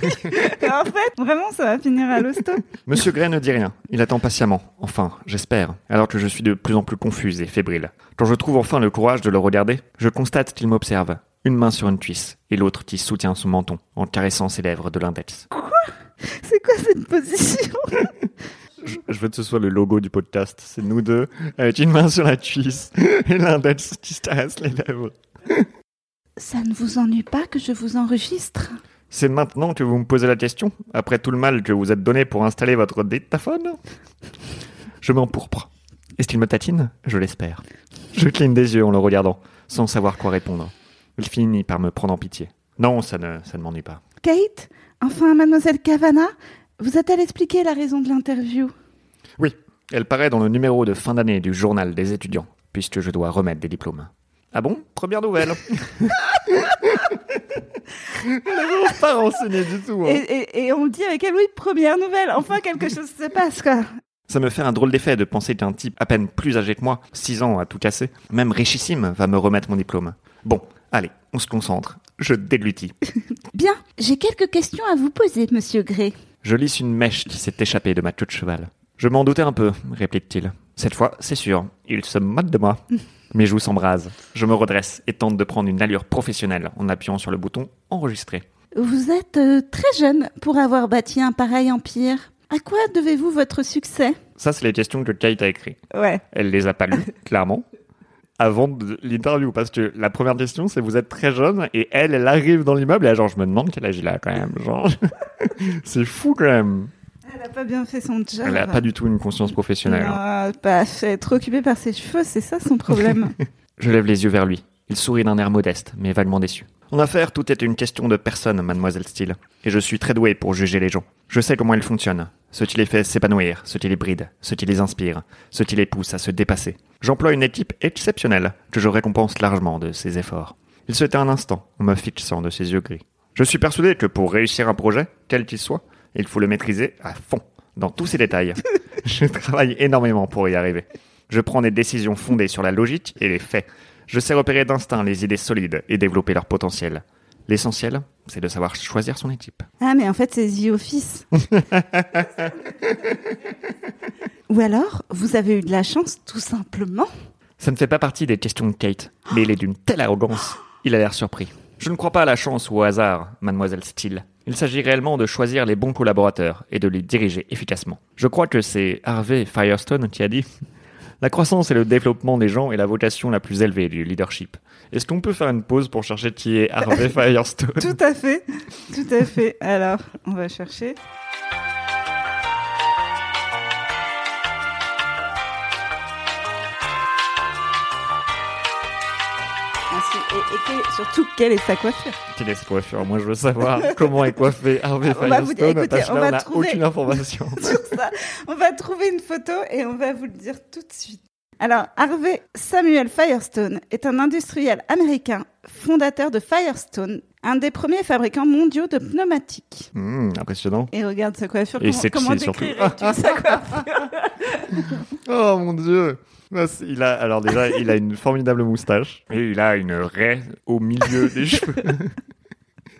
En fait, vraiment, ça va finir à l'hosto. Monsieur Gray ne dit rien. Il attend patiemment. Enfin, j'espère. Alors que je suis de plus en plus confuse et fébrile. Quand je trouve enfin le courage de le regarder, je constate qu'il m'observe. Une main sur une cuisse et l'autre qui soutient son menton en caressant ses lèvres de l'index. C'est quoi cette position? Je, je veux que ce soit le logo du podcast. C'est nous deux avec une main sur la cuisse et l'index qui se caresse les lèvres. Ça ne vous ennuie pas que je vous enregistre? C'est maintenant que vous me posez la question, après tout le mal que vous êtes donné pour installer votre dictaphone? Je m'empourpre. Est-ce qu'il me tatine? Je l'espère. Je cligne des yeux en le regardant, sans savoir quoi répondre. Il finit par me prendre en pitié. Non, ça ne, ça ne m'ennuie pas. Kate? Enfin, mademoiselle Cavana? Vous a-t-elle expliqué la raison de l'interview? Oui, elle paraît dans le numéro de fin d'année du journal des étudiants, puisque je dois remettre des diplômes. Ah bon? Première nouvelle. *laughs* Vraiment pas renseignée du tout. hein. et, et- et on dit avec elle, oui, première nouvelle. Enfin, quelque chose se passe, quoi. Ça me fait un drôle d'effet de penser qu'un type à peine plus âgé que moi, 6 ans à tout casser, même richissime, va me remettre mon diplôme. Bon, allez, on se concentre. Je déglutis. *laughs* Bien, j'ai quelques questions à vous poser, monsieur Gray. Je lisse une mèche qui s'est échappée de ma queue de cheval. Je m'en doutais un peu, réplique-t-il. Cette fois, c'est sûr, il se moque de moi. *laughs* Mes joues s'embrasent. Je me redresse et tente de prendre une allure professionnelle en appuyant sur le bouton Enregistrer. Vous êtes euh, très jeune pour avoir bâti un pareil empire. À quoi devez-vous votre succès? Ça, c'est les questions que Kate a écrites. Ouais. Elle les a pas lues, *laughs* clairement, avant l'interview. Parce que la première question, c'est vous êtes très jeune et elle, elle arrive dans l'immeuble et elle, genre, je me demande quel âge il a quand même. Genre, *laughs* c'est fou quand même. Elle a pas bien fait son job. Elle a pas du tout une conscience professionnelle. hein. Non, pas fait. Trop occupée par ses cheveux, c'est ça son problème. *laughs* Je lève les yeux vers lui. Il sourit d'un air modeste, mais vaguement déçu. En affaires, tout est une question de personne, mademoiselle Steele. Et je suis très doué pour juger les gens. Je sais comment ils fonctionnent. Ce qui les fait s'épanouir, ce qui les bride, ce qui les inspire, ce qui les pousse à se dépasser. J'emploie une équipe exceptionnelle, que je récompense largement de ses efforts. Il se tait un instant, en me fixant de ses yeux gris. Je suis persuadé que pour réussir un projet, quel qu'il soit, il faut le maîtriser à fond, dans tous ses détails. *laughs* je travaille énormément pour y arriver. Je prends des décisions fondées sur la logique et les faits. Je sais repérer d'instinct les idées solides et développer leur potentiel. L'essentiel, c'est de savoir choisir son équipe. ah, mais en fait, c'est The Office. *laughs* Ou alors, vous avez eu de la chance, tout simplement. Ça ne fait pas partie des questions de Kate, mais il est d'une telle arrogance. Il a l'air surpris. Je ne crois pas à la chance ou au hasard, mademoiselle Steele. Il s'agit réellement de choisir les bons collaborateurs et de les diriger efficacement. Je crois que c'est Harvey Firestone qui a dit La croissance et le développement des gens est la vocation la plus élevée du leadership. Est-ce qu'on peut faire une pause pour chercher qui est Harvey *laughs* Firestone? Tout à fait. Tout à fait. Alors, on va chercher. Et, surtout, quelle est sa coiffure Quelle est cette coiffure? Moi, je veux savoir *laughs* comment est coiffé Harvey On va vous dire, Firestone, écoutez, parce que on là, va on n'a trouver- aucune information. *laughs* sur ça. On va trouver une photo et on va vous le dire tout de suite. Alors, Harvey Samuel Firestone est un industriel américain, fondateur de Firestone, un des premiers fabricants mondiaux de pneumatiques. Hmm, impressionnant. Et regarde sa coiffure. Et comment, comment surtout. sa coiffure? *laughs* Oh mon dieu. Il a, alors déjà, il a une formidable moustache et il a une raie au milieu des *laughs* cheveux.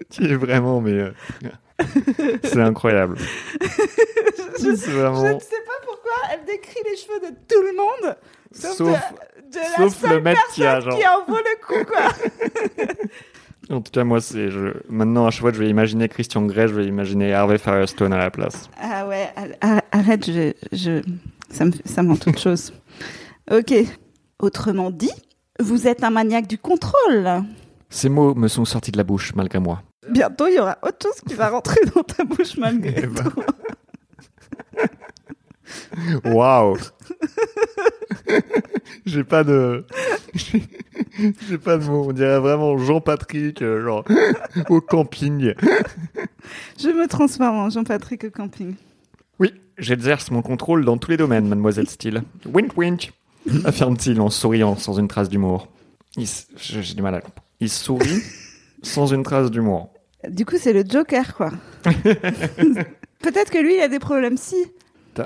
Qui est vraiment, mais euh, c'est incroyable. *laughs* Je, ne sais pas pourquoi elle décrit les cheveux de tout le monde, sauf, Sauf, de, de la le mec qui a personne genre. qui en vaut le coup, quoi. *laughs* En tout cas, moi, c'est je... maintenant à chaque fois que je vais imaginer Christian Grey, je vais imaginer Harvey Firestone à la place. Ah ouais, ar- arrête, je, je, ça me, ça me rend toute chose. Ok. Autrement dit, vous êtes un maniaque du contrôle. Ces mots me sont sortis de la bouche malgré moi. Bientôt, il y aura autre chose qui va rentrer dans ta bouche malgré Eh ben. tout. Waouh J'ai pas de. J'ai pas de mots. On dirait vraiment Jean-Patrick, euh, genre, au camping. Je me transforme en Jean-Patrick au camping. Oui, j'exerce mon contrôle dans tous les domaines, mademoiselle Steele. Wink wink *coughs* affirme-t-il en souriant sans une trace d'humour. S- J'ai du mal à comprendre. Il sourit *laughs* sans une trace d'humour. Du coup, c'est le Joker, quoi. *laughs* Peut-être que lui, il a des problèmes si.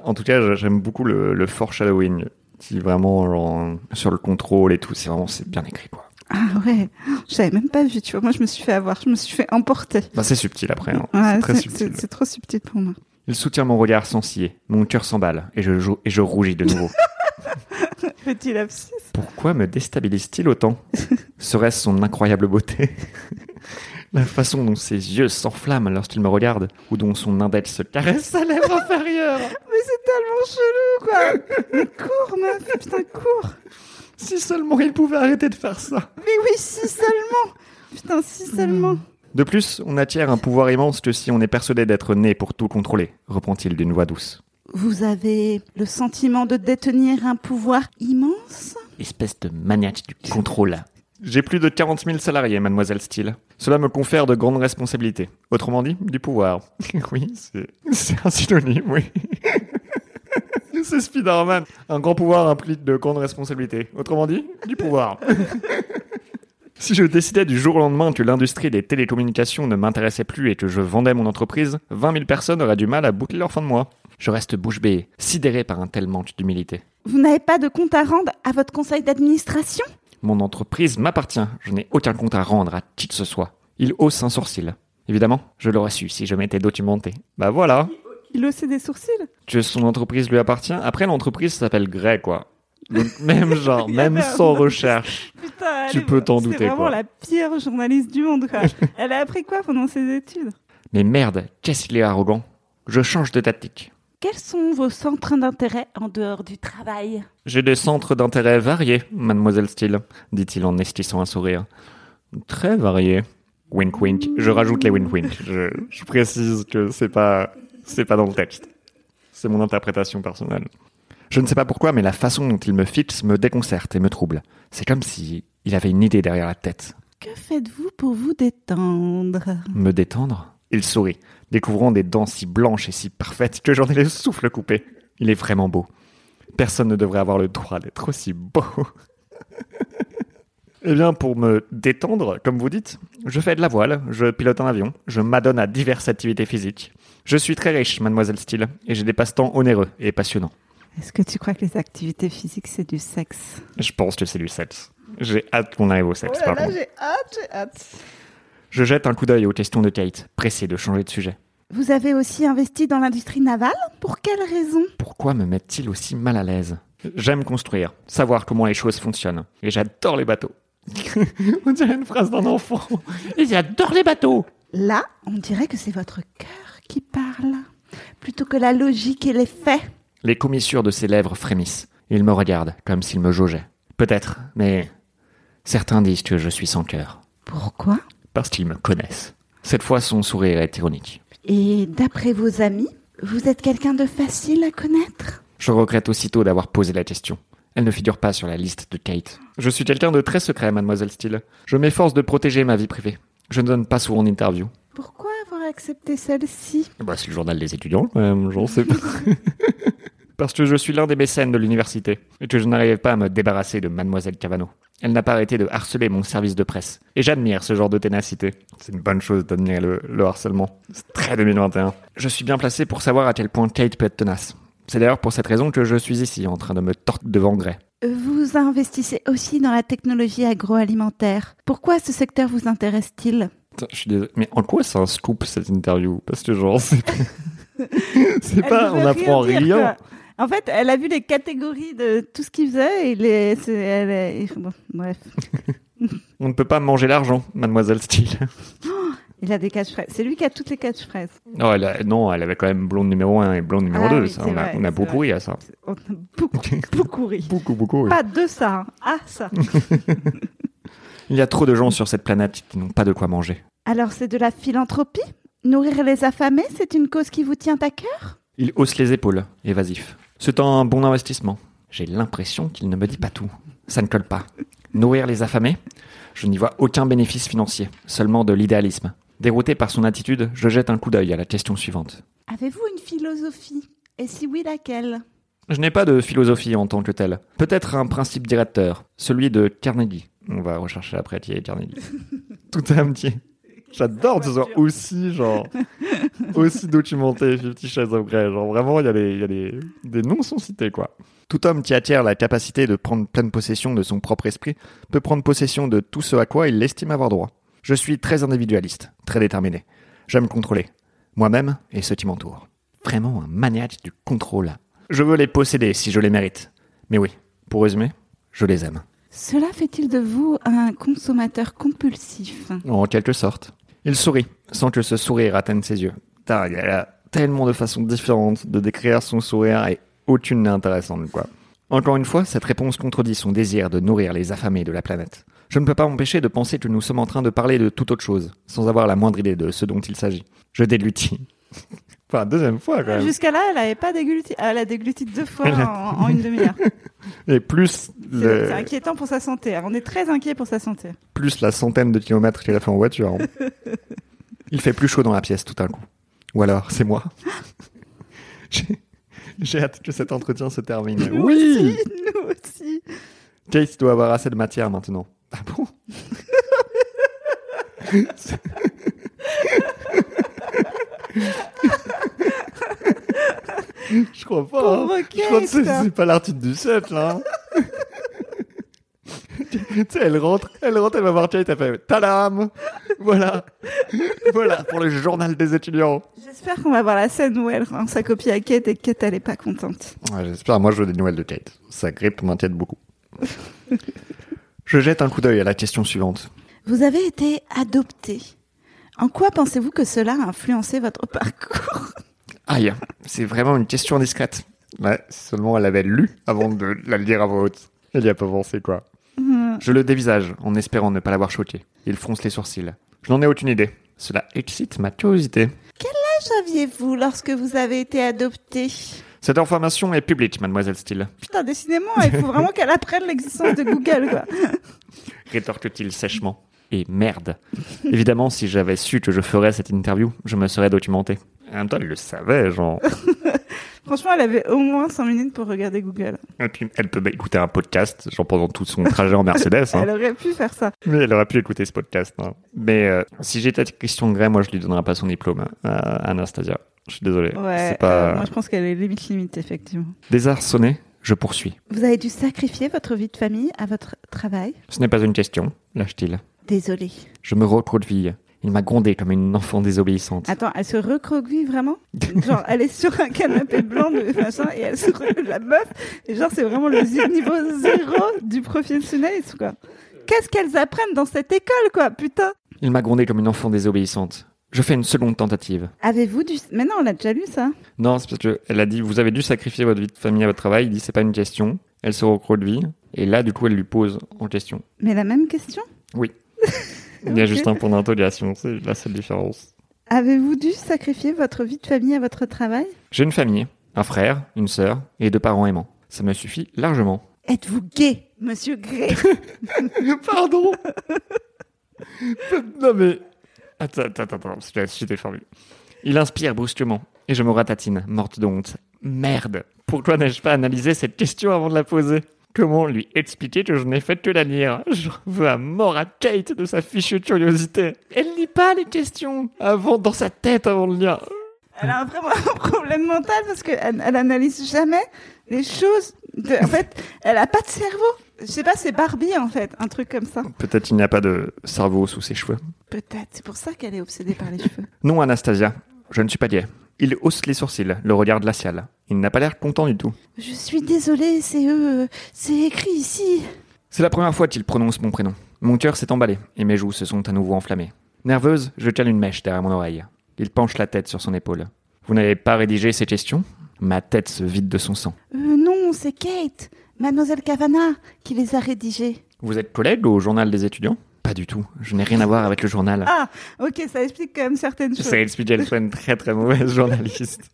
En tout cas, j'aime beaucoup le, le foreshadowing, qui vraiment, genre, sur le contrôle et tout, c'est vraiment, c'est bien écrit, quoi. Ah ouais, je savais même pas vu, tu vois. Moi, je me suis fait avoir, je me suis fait emporter. Bah, c'est subtil après, hein. Ouais, c'est très c'est- subtil. c'est c'est trop subtil pour moi. Il soutient mon regard sans ciller, mon cœur s'emballe, et je, et je rougis de nouveau. *laughs* Petit lapsus. Pourquoi me déstabilise-t-il autant? Serait-ce son incroyable beauté? La façon dont ses yeux s'enflamment lorsqu'il me regarde, ou dont son index se caresse sa lèvre inférieure? Mais c'est tellement chelou, quoi. Mais cours, meuf, putain, cours. Si seulement il pouvait arrêter de faire ça Mais oui, si seulement. Putain, si seulement. De plus, on acquiert un pouvoir immense que si on est persuadé d'être né pour tout contrôler, reprend-il d'une voix douce. Vous avez le sentiment de détenir un pouvoir immense Espèce de maniaque du contrôle. J'ai plus de 40 000 salariés, mademoiselle Steele. Cela me confère de grandes responsabilités. Autrement dit, du pouvoir. *laughs* oui, c'est, un synonyme, oui. *laughs* c'est Spider-Man. Un grand pouvoir implique de grandes responsabilités. Autrement dit, du pouvoir. *laughs* Si je décidais du jour au lendemain que l'industrie des télécommunications ne m'intéressait plus et que je vendais mon entreprise, 20 000 personnes auraient du mal à boucler leur fin de mois. Je reste bouche bée, sidéré par un tel manque d'humilité. Vous n'avez pas de compte à rendre à votre conseil d'administration? Mon entreprise m'appartient. Je n'ai aucun compte à rendre à qui que ce soit. Il hausse un sourcil. Évidemment, je l'aurais su si je m'étais documenté. Bah voilà, Il haussait des sourcils? Que son entreprise lui appartient. Après, l'entreprise s'appelle Grey, quoi. Donc, *laughs* même genre, même sans recherche. *laughs* Putain, Tu elle est- peux t'en C'est douter, vraiment quoi. la pire journaliste du monde, quoi. *laughs* Elle a appris quoi pendant ses études? Mais merde, qu'est-ce qu'il est arrogant? Je change de tactique. Quels sont vos centres d'intérêt en dehors du travail J'ai des centres d'intérêt variés, mademoiselle Steele, dit-il en esquissant un sourire. Très variés. Wink wink. Je rajoute les wink wink. Je, je précise que c'est pas, c'est pas dans le texte. C'est mon interprétation personnelle. Je ne sais pas pourquoi, mais la façon dont il me fixe me déconcerte et me trouble. C'est comme si il avait une idée derrière la tête. Que faites-vous pour vous détendre? Me détendre? Il sourit, découvrant des dents si blanches et si parfaites que j'en ai le souffle coupé. Il est vraiment beau. Personne ne devrait avoir le droit d'être aussi beau. *laughs* eh bien, pour me détendre, comme vous dites, je fais de la voile, je pilote un avion, je m'adonne à diverses activités physiques. Je suis très riche, mademoiselle Steele, et j'ai des passe-temps onéreux et passionnants. Est-ce que tu crois que les activités physiques, c'est du sexe? Je pense que c'est du sexe. J'ai hâte qu'on arrive au sexe, par contre. Oh j'ai hâte, j'ai hâte. Je jette un coup d'œil aux questions de Kate, pressé de changer de sujet. Vous avez aussi investi dans l'industrie navale? Pour quelle raison? Pourquoi me mettent-ils aussi mal à l'aise? J'aime construire, savoir comment les choses fonctionnent. Et j'adore les bateaux. *laughs* On dirait une phrase d'un enfant. Et j'adore les bateaux Là, on dirait que c'est votre cœur qui parle, plutôt que la logique et les faits. Les commissures de ses lèvres frémissent. Il me regarde comme s'il me jaugeait. Peut-être, mais certains disent que je suis sans cœur. Pourquoi? Parce qu'ils me connaissent. Cette fois, son sourire est ironique. Et d'après vos amis, vous êtes quelqu'un de facile à connaître? Je regrette aussitôt d'avoir posé la question. Elle ne figure pas sur la liste de Kate. Je suis quelqu'un de très secret, mademoiselle Steele. Je m'efforce de protéger ma vie privée. Je ne donne pas souvent d'interview. Pourquoi avoir accepté celle-ci? Bah, c'est le journal des étudiants, quand même, j'en sais pas. *laughs* Parce que je suis l'un des mécènes de l'université, et que je n'arrivais pas à me débarrasser de mademoiselle Cavano. Elle n'a pas arrêté de harceler mon service de presse. Et j'admire ce genre de ténacité. C'est une bonne chose d'admirer le, le harcèlement. C'est très 2021. Je suis bien placé pour savoir à quel point Kate peut être tenace. C'est d'ailleurs pour cette raison que je suis ici, en train de me tordre devant Grey. Vous investissez aussi dans la technologie agroalimentaire. Pourquoi ce secteur vous intéresse-t-il? Putain, je suis désolé. Mais en quoi c'est un scoop cette interview? Parce que genre, c'est *laughs* pas, on apprend dire, rien. En fait, elle a vu les catégories de tout ce qu'il faisait et les. elle est- bon, bref. *laughs* On ne peut pas manger l'argent, mademoiselle Steele. Il a des catchphrases. C'est lui qui a toutes les catchphrases. Non, elle a- non, elle avait quand même blonde numéro 1 et blonde numéro Ah 2. oui, ça, c'est on a, on beaucoup vrai. ri à ça. On a beaucoup, *laughs* beaucoup ri. Beaucoup, beaucoup. oui. Pas de ça, hein. ah ça. *laughs* Il y a trop de gens sur cette planète qui n'ont pas de quoi manger. Alors c'est de la philanthropie? Nourrir les affamés, c'est une cause qui vous tient à cœur? Il hausse les épaules, évasif. C'est un bon investissement. J'ai l'impression qu'il ne me dit pas tout. Ça ne colle pas. Nourrir les affamés Je n'y vois aucun bénéfice financier, seulement de l'idéalisme. Dérouté par son attitude, je jette un coup d'œil à la question suivante. Avez-vous une philosophie? Et si oui, laquelle? Je n'ai pas de philosophie en tant que telle. Peut-être un principe directeur, celui de Carnegie. On va rechercher après qui est Carnegie. *laughs* Tout amitié. J'adore que ce soit aussi, genre, aussi documenté, Fifty Shades of Grey. Genre, vraiment, il y a, des, il y a des, des noms sont cités, quoi. Tout homme qui acquiert la capacité de prendre pleine possession de son propre esprit peut prendre possession de tout ce à quoi il estime avoir droit. Je suis très individualiste, très déterminé. J'aime contrôler. Moi-même et ceux qui m'entourent. Vraiment un maniaque du contrôle. Je veux les posséder si je les mérite. Mais oui, pour résumer, je les aime. Cela fait-il de vous un consommateur compulsif? En quelque sorte. Il sourit, sans que ce sourire atteigne ses yeux. Il y a tellement de façons différentes de décrire son sourire et aucune n'est intéressante, quoi. Encore une fois, cette réponse contredit son désir de nourrir les affamés de la planète. Je ne peux pas m'empêcher de penser que nous sommes en train de parler de toute autre chose, sans avoir la moindre idée de ce dont il s'agit. Je déglutis. Enfin, deuxième fois, quand même. Jusqu'à là, elle n'avait pas dégluti. Elle a dégluti deux fois en, en une demi-heure. *laughs* Et plus, C'est le- c'est inquiétant pour sa santé. On est très inquiet pour sa santé. plus la centaine de kilomètres qu'il a fait en voiture. *laughs* Il fait plus chaud dans la pièce tout d'un coup. Ou alors, c'est moi. *laughs* J'ai- J'ai hâte que cet entretien se termine. Nous oui aussi, nous aussi. Kate doit avoir assez de matière maintenant. Ah bon Je crois pas. hein. Je crois que c'est pas l'article du 7 là. hein. tu sais, elle rentre, elle rentre, elle va voir Kate, elle fait Tadam Voilà. voilà pour le journal des étudiants. J'espère qu'on va voir la scène où elle rend sa copie à Kate et que Kate, elle est pas contente. Ouais, J'espère, moi je veux des nouvelles de Kate. Sa grippe m'inquiète beaucoup. je jette un coup d'œil à la question suivante. Vous avez été adopté. En quoi pensez-vous que cela a influencé votre parcours? Aïe, c'est vraiment une question discrète. Ouais, seulement elle avait lu avant de la lire à voix haute. Elle y a pas pensé, quoi. Hmm, Je le dévisage en espérant ne pas l'avoir choqué. Il fronce les sourcils. Je n'en ai aucune idée. Cela excite ma curiosité. Saviez-vous lorsque vous avez été adopté Cette information est publique, mademoiselle Steele. Putain, décidément, il faut vraiment qu'elle apprenne l'existence de Google, quoi. *laughs* Rétorque-t-il sèchement. Et merde. Évidemment, si j'avais su que je ferais cette interview, je me serais documenté. En même temps, elle le savait, genre. *laughs* Franchement, elle avait au moins 5 minutes pour regarder Google. Et puis, elle peut écouter un podcast, genre pendant tout son trajet en Mercedes. *laughs* hein. Elle aurait pu faire ça. Mais elle aurait pu écouter ce podcast. hein. Mais euh, si j'étais Christian Grey, moi, je lui donnerais pas son diplôme à Anastasia. Je suis désolé. Ouais, pas... euh, moi je pense qu'elle est limite limite, effectivement. Désarçonné, je poursuis. Vous avez dû sacrifier votre vie de famille à votre travail Ce n'est pas une question, lâche-t-il. Désolée. Je me recroqueville. Il m'a grondé comme une enfant désobéissante. Attends, elle se recroqueville vraiment? Genre, elle est sur un canapé blanc de machin et elle se la meuf. Et genre, c'est vraiment le niveau zéro du professionnalisme, quoi. Qu'est-ce qu'elles apprennent dans cette école, quoi, putain Il m'a grondé comme une enfant désobéissante. Je fais une seconde tentative. Avez-vous du... Mais non, on a déjà lu ça. Non, c'est parce qu'elle a dit vous avez dû sacrifier votre vie de famille à votre travail. Il dit c'est pas une question. Elle se recroqueville. Et là, du coup, elle lui pose en question. Mais la même question? Oui. *laughs* Il y a juste un point d'interrogation, c'est la seule différence. Avez-vous dû sacrifier votre vie de famille à votre travail? J'ai une famille, un frère, une sœur et deux parents aimants. Ça me suffit largement. Êtes-vous gay, monsieur Gray? *laughs* Pardon? Non mais... Attends, attends, attends, suis déformé. Il inspire brusquement, et je me ratatine, morte de honte. Merde Pourquoi n'ai-je pas analysé cette question avant de la poser? Comment lui expliquer que je n'ai fait que la lire Je veux à mort à Kate de sa fichue curiosité. Elle lit pas les questions avant dans sa tête avant de lire. Elle a vraiment un *laughs* problème mental parce qu'elle elle analyse jamais les choses. De, en fait, elle a pas de cerveau. Je sais pas, c'est Barbie en fait, un truc comme ça. Peut-être il n'y a pas de cerveau sous ses cheveux. Peut-être, c'est pour ça qu'elle est obsédée par les cheveux. Non, Anastasia, je ne suis pas lié. Il hausse les sourcils, le regard glacial. Il n'a pas l'air content du tout. Je suis désolée, c'est eux, c'est écrit ici. C'est la première fois qu'il prononce mon prénom. Mon cœur s'est emballé et mes joues se sont à nouveau enflammées. Nerveuse, je cale une mèche derrière mon oreille. Il penche la tête sur son épaule. Vous n'avez pas rédigé ces questions? Ma tête se vide de son sang. Euh, non, c'est Kate, mademoiselle Cavana, qui les a rédigés. Vous êtes collègue au journal des étudiants? Pas du tout. Je n'ai rien à voir avec le journal. Ah, ok, ça explique quand même certaines choses. Ça explique qu'elle soit une très très mauvaise *laughs* journaliste.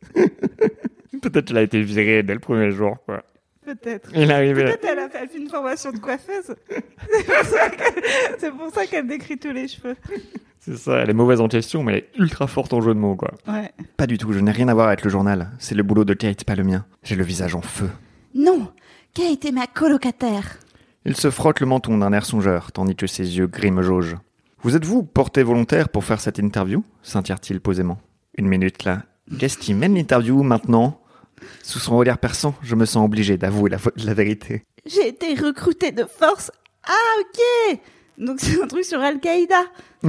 *laughs* Peut-être qu'elle a été virée dès le premier jour, quoi. Peut-être. Il est arrivé. Peut-être elle a fait une formation de coiffeuse. *laughs* C'est pour ça qu'elle- C'est pour ça qu'elle décrit tous les cheveux. *laughs* C'est ça, elle est mauvaise en question, mais elle est ultra forte en jeu de mots, quoi. Ouais. Pas du tout, je n'ai rien à voir avec le journal. C'est le boulot de Kate, pas le mien. J'ai le visage en feu. Non, Kate est ma colocataire. Il se frotte le menton d'un air songeur, tandis que ses yeux gris me jaugent. Vous êtes-vous porté volontaire pour faire cette interview? s'intire-t-il posément. Une minute là. Qu'est-ce qui mène l'interview maintenant? Sous son regard perçant, je me sens obligé d'avouer la, la vérité. J'ai été recrutée de force. Ah, ok Donc *laughs* c'est un truc sur Al-Qaïda. *laughs*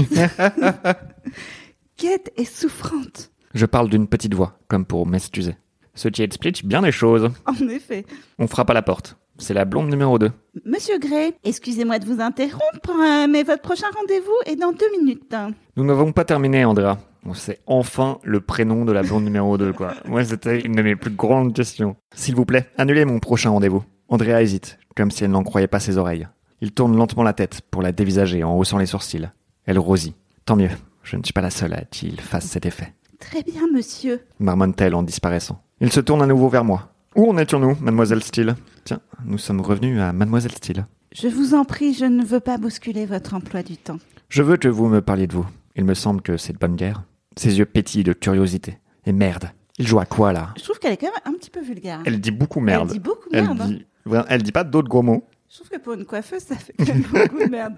Kate est souffrante. Je parle d'une petite voix, comme pour m'excuser. Ce qui explique bien les choses. En effet. On frappe à la porte. C'est la blonde numéro 2. Monsieur Gray, excusez-moi de vous interrompre, euh, mais votre prochain rendez-vous est dans deux minutes. Nous n'avons pas terminé, Andrea. On sait enfin le prénom de la blonde numéro 2, quoi. Moi, c'était une de mes plus grandes questions. S'il vous plaît, annulez mon prochain rendez-vous. Andrea hésite, comme si elle n'en croyait pas ses oreilles. Il tourne lentement la tête pour la dévisager en haussant les sourcils. Elle rosit. Tant mieux, je ne suis pas la seule à qui il fasse cet effet. Très bien, monsieur. Marmonne-t-elle en disparaissant. Il se tourne à nouveau vers moi. Où en étions-nous, mademoiselle Steele? Tiens, nous sommes revenus à mademoiselle Steele. Je vous en prie, je ne veux pas bousculer votre emploi du temps. Je veux que vous me parliez de vous. Il me semble que c'est de bonne guerre. Ses yeux pétillent de curiosité. Et merde, il joue à quoi là? Je trouve qu'elle est quand même un petit peu vulgaire. Elle dit beaucoup merde. Elle dit beaucoup Elle merde. hein. dit, elle dit pas d'autres gros mots. Je trouve que pour une coiffeuse, ça fait quand même *laughs* beaucoup de merde.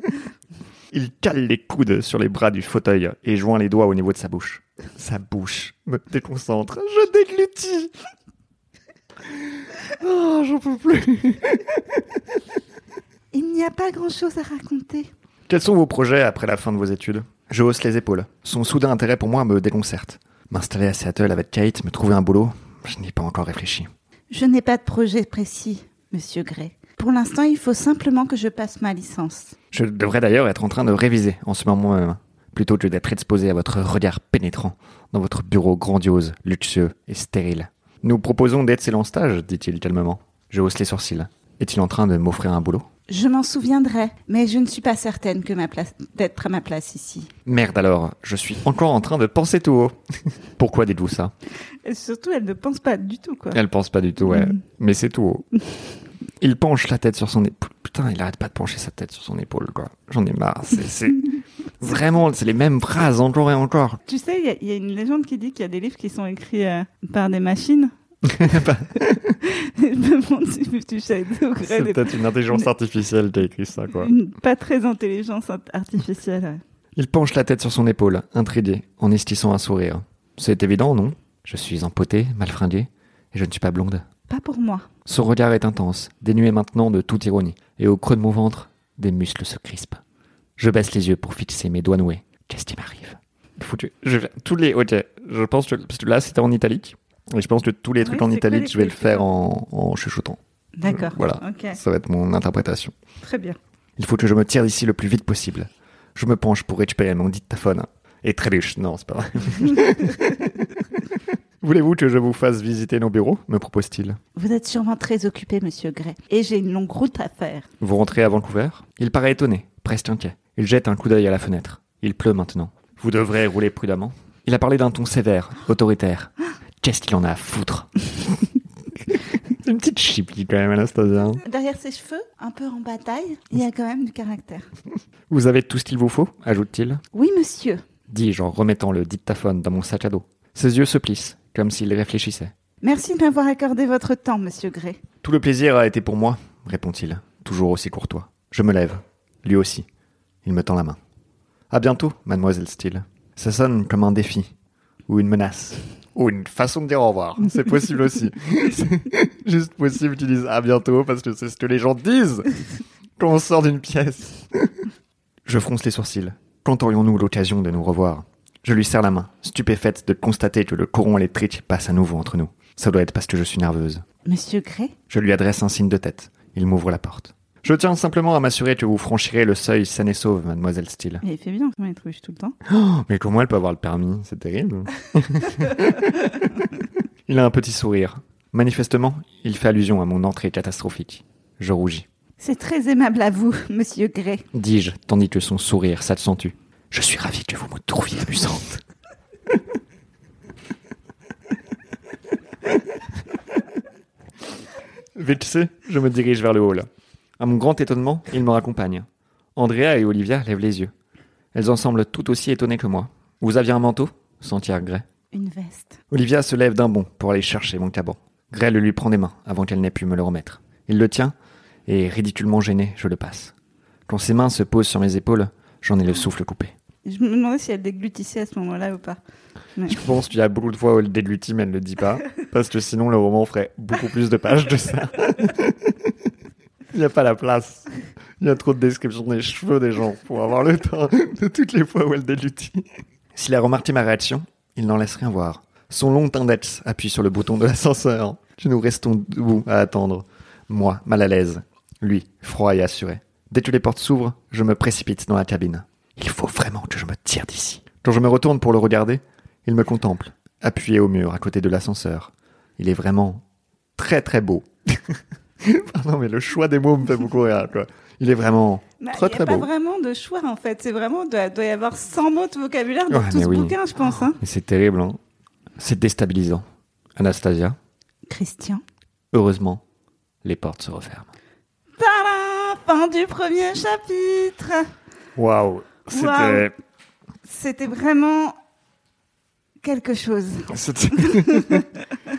Il cale les coudes sur les bras du fauteuil et joint les doigts au niveau de sa bouche. Sa bouche me déconcentre. Je déglutis. *laughs* Oh, j'en peux plus. Il n'y a pas grand-chose à raconter. Quels sont vos projets après la fin de vos études? Je hausse les épaules. Son soudain intérêt pour moi me déconcerte. M'installer à Seattle avec Kate, me trouver un boulot, je n'y ai pas encore réfléchi. Je n'ai pas de projet précis, monsieur Gray. Pour l'instant, il faut simplement que je passe ma licence. Je devrais d'ailleurs être en train de réviser en ce moment même, plutôt que d'être exposé à votre regard pénétrant dans votre bureau grandiose, luxueux et stérile. Nous proposons d'excellents stages, dit-il calmement. Je hausse les sourcils. Est-il en train de m'offrir un boulot? Je m'en souviendrai, mais je ne suis pas certaine que ma place d'être à ma place ici. Merde alors, je suis encore en train de penser tout haut. *laughs* Pourquoi dites-vous ça? Et surtout, elle ne pense pas du tout, quoi. Elle pense pas du tout, ouais. Mhm. Mais c'est tout haut. *laughs* Il penche la tête sur son épaule. Putain, il arrête pas de pencher sa tête sur son épaule, quoi. J'en ai marre. C'est, c'est- *laughs* Vraiment, c'est les mêmes phrases encore et encore. Tu sais, il y a- il y, a une légende qui dit qu'il y a des livres qui sont écrits euh, par des machines. Je me demande si tu sais degré C'est peut-être une intelligence artificielle qui a écrit ça, quoi. une pas très intelligence art- artificielle. ouais. Il penche la tête sur son épaule, intrigué, en esquissant un sourire. C'est évident, non? Je suis empoté, mal fringué, et je ne suis pas blonde. Pas pour moi. Son regard est intense, dénué maintenant de toute ironie, et au creux de mon ventre, des muscles se crispent. Je baisse les yeux pour fixer mes doigts noués. Qu'est-ce qui m'arrive? Foutu. Je vais... Tous les... Ok, je pense que... Parce que là, c'était en italique. Et je pense que tous les trucs en italique, je vais le trucs faire en, en chuchotant. D'accord. Voilà. Ça va être mon interprétation. Très bien. Il faut que je me tire d'ici le plus vite possible. Je me penche pour récupérer mon dictaphone. Et trébuche. Non, c'est pas vrai. *laughs* Voulez-vous que je vous fasse visiter nos bureaux me propose-t-il? Vous êtes sûrement très occupé, monsieur Gray. Et j'ai une longue route à faire. Vous rentrez à Vancouver? Il paraît étonné, presque inquiet. Il jette un coup d'œil à la fenêtre. Il pleut maintenant. Vous devrez rouler prudemment. Il a parlé d'un ton sévère, autoritaire. Qu'est-ce qu'il en a à foutre? *laughs* Une petite chipie quand même, Anastasia. hein. Derrière ses cheveux, un peu en bataille, il y a quand même du caractère. *laughs* Vous avez tout ce qu'il vous faut ajoute-t-il? Oui, monsieur. Dis-je en remettant le dictaphone dans mon sac à dos. Ses yeux se plissent, comme s'il réfléchissait. Merci de m'avoir accordé votre temps, monsieur Gray. Tout le plaisir a été pour moi, répond-il, toujours aussi courtois. Je me lève. Lui aussi. Il me tend la main. À bientôt, mademoiselle Steele. Ça sonne comme un défi. Ou une menace. Ou une façon de dire au revoir. C'est possible aussi. *laughs* C'est juste possible qu'ils disent à bientôt parce que c'est ce que les gens disent quand on sort d'une pièce. Je fronce les sourcils. Quand aurions-nous l'occasion de nous revoir? Je lui serre la main, stupéfaite de constater que le courant électrique passe à nouveau entre nous. Ça doit être parce que je suis nerveuse. Monsieur Gray? Je lui adresse un signe de tête. Il m'ouvre la porte. Je tiens simplement à m'assurer que vous franchirez le seuil saine et sauve, mademoiselle Steele. Il fait bien comme être ruche tout le temps. Oh, mais comment elle peut avoir le permis? C'est terrible. *laughs* il a un petit sourire. Manifestement, il fait allusion à mon entrée catastrophique. Je rougis. C'est très aimable à vous, monsieur Gray. Dis-je, tandis que son sourire s'accentue. Je suis ravi que vous me trouviez amusante. *laughs* Vexé, je me dirige vers le hall. À mon grand étonnement, ils me raccompagnent. Andrea et Olivia lèvent les yeux. Elles en semblent tout aussi étonnées que moi. Vous aviez un manteau? S'en-tire Gray. Une veste. Olivia se lève d'un bond pour aller chercher mon caban. Gray le lui prend des mains avant qu'elle n'ait pu me le remettre. Il le tient, et ridiculement gêné, je le passe. Quand ses mains se posent sur mes épaules, j'en ai le souffle coupé. Je me demandais si elle déglutissait à ce moment-là ou pas. Je pense qu'il y a beaucoup de fois où elle déglutit, mais elle ne le dit pas. Parce que sinon, le roman ferait beaucoup plus de pages de ça. *laughs* *laughs* Il n'y a pas la place. Il y a trop de descriptions des cheveux des gens pour avoir le temps de toutes les fois où elle déglutit. S'il a remarqué ma réaction, il n'en laisse rien voir. Son long index appuie sur le bouton de l'ascenseur. Nous restons debout à attendre. Moi, mal à l'aise. Lui, froid et assuré. Dès que les portes s'ouvrent, je me précipite dans la cabine. Il faut vraiment que je me tire d'ici. Quand je me retourne pour le regarder, il me contemple, appuyé au mur à côté de l'ascenseur. Il est vraiment très très beau. *laughs* *laughs* Pardon, mais le choix des mots me fait beaucoup rire, quoi. Il est vraiment Bah, très il très n'y a beau. pas vraiment de choix en fait. C'est vraiment, doit, doit y avoir 100 mots de vocabulaire dans Ouais, tout ce oui. bouquin, je pense. Hein. Mais c'est terrible, hein. C'est déstabilisant. Anastasia, Christian. heureusement, les portes se referment. Tadam Fin du premier chapitre. Waouh, c'était- C'était vraiment quelque chose. *laughs*